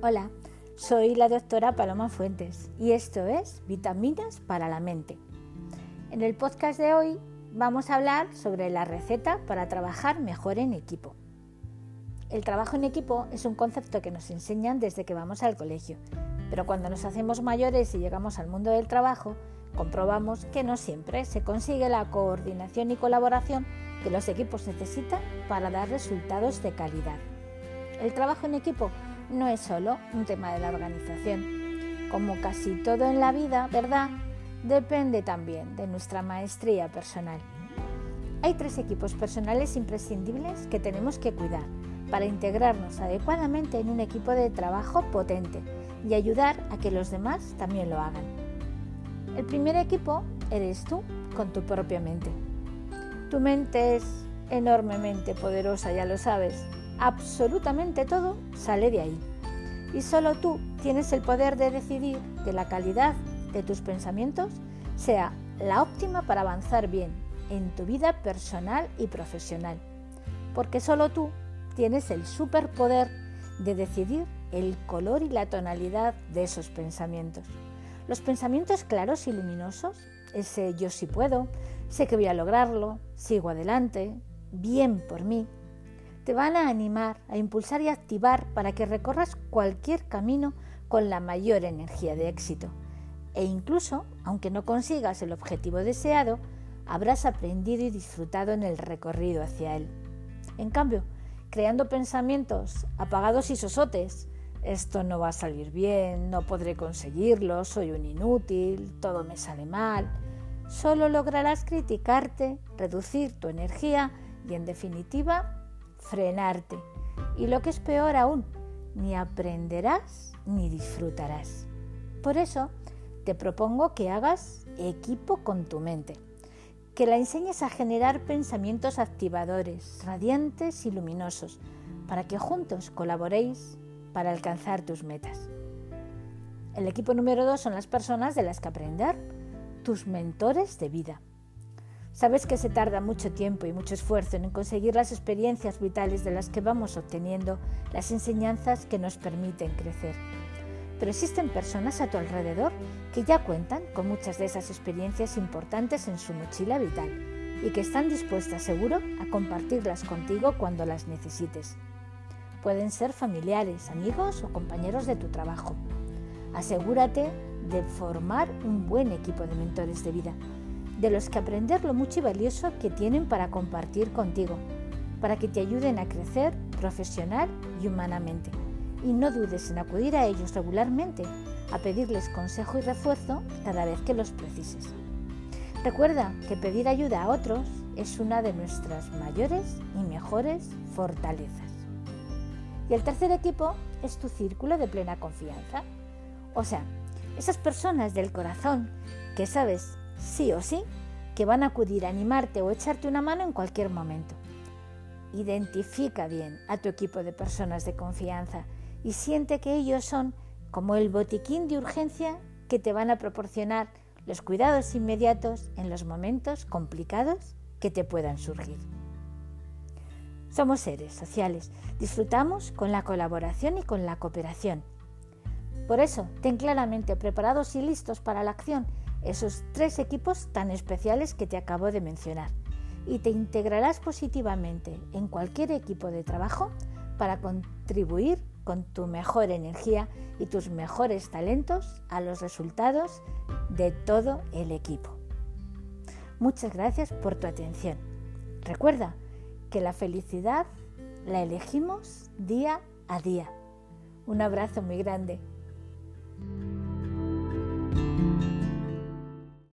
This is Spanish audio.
Hola, soy la doctora Paloma Fuentes y esto es Vitaminas para la Mente. En el podcast de hoy vamos a hablar sobre la receta para trabajar mejor en equipo. El trabajo en equipo es un concepto que nos enseñan desde que vamos al colegio, pero cuando nos hacemos mayores y llegamos al mundo del trabajo, comprobamos que no siempre se consigue la coordinación y colaboración que los equipos necesitan para dar resultados de calidad. El trabajo en equipo no es solo un tema de la organización. Como casi todo en la vida, ¿verdad? Depende también de nuestra maestría personal. Hay tres equipos personales imprescindibles que tenemos que cuidar para integrarnos adecuadamente en un equipo de trabajo potente y ayudar a que los demás también lo hagan. El primer equipo eres tú con tu propia mente. Tu mente es enormemente poderosa, ya lo sabes, absolutamente todo sale de ahí. Y solo tú tienes el poder de decidir que la calidad de tus pensamientos sea la óptima para avanzar bien en tu vida personal y profesional. Porque solo tú tienes el superpoder de decidir el color y la tonalidad de esos pensamientos. Los pensamientos claros y luminosos, ese yo sí puedo, sé que voy a lograrlo, sigo adelante, bien por mí, te van a animar, a impulsar y activar para que recorras cualquier camino con la mayor energía de éxito. E incluso, aunque no consigas el objetivo deseado, habrás aprendido y disfrutado en el recorrido hacia él. En cambio, creando pensamientos apagados y sosotes, esto no va a salir bien, no podré conseguirlo, soy un inútil, todo me sale mal, solo lograrás criticarte, reducir tu energía y en definitiva frenarte. Y lo que es peor aún, ni aprenderás ni disfrutarás. Por eso te propongo que hagas equipo con tu mente, que la enseñes a generar pensamientos activadores, radiantes y luminosos, para que juntos colaboréis para alcanzar tus metas. El equipo número dos son las personas de las que aprender, tus mentores de vida. Sabes que se tarda mucho tiempo y mucho esfuerzo en conseguir las experiencias vitales de las que vamos obteniendo las enseñanzas que nos permiten crecer. Pero existen personas a tu alrededor que ya cuentan con muchas de esas experiencias importantes en su mochila vital y que están dispuestas seguro a compartirlas contigo cuando las necesites. Pueden ser familiares, amigos o compañeros de tu trabajo. Asegúrate de formar un buen equipo de mentores de vida de los que aprender lo mucho y valioso que tienen para compartir contigo, para que te ayuden a crecer profesional y humanamente. Y no dudes en acudir a ellos regularmente, a pedirles consejo y refuerzo cada vez que los precises. Recuerda que pedir ayuda a otros es una de nuestras mayores y mejores fortalezas. Y el tercer equipo es tu círculo de plena confianza. O sea, esas personas del corazón que sabes sí o sí, que van a acudir a animarte o echarte una mano en cualquier momento. Identifica bien a tu equipo de personas de confianza y siente que ellos son como el botiquín de urgencia que te van a proporcionar los cuidados inmediatos en los momentos complicados que te puedan surgir. Somos seres sociales, disfrutamos con la colaboración y con la cooperación. Por eso, ten claramente preparados y listos para la acción esos tres equipos tan especiales que te acabo de mencionar y te integrarás positivamente en cualquier equipo de trabajo para contribuir con tu mejor energía y tus mejores talentos a los resultados de todo el equipo. Muchas gracias por tu atención. Recuerda que la felicidad la elegimos día a día. Un abrazo muy grande. Bye.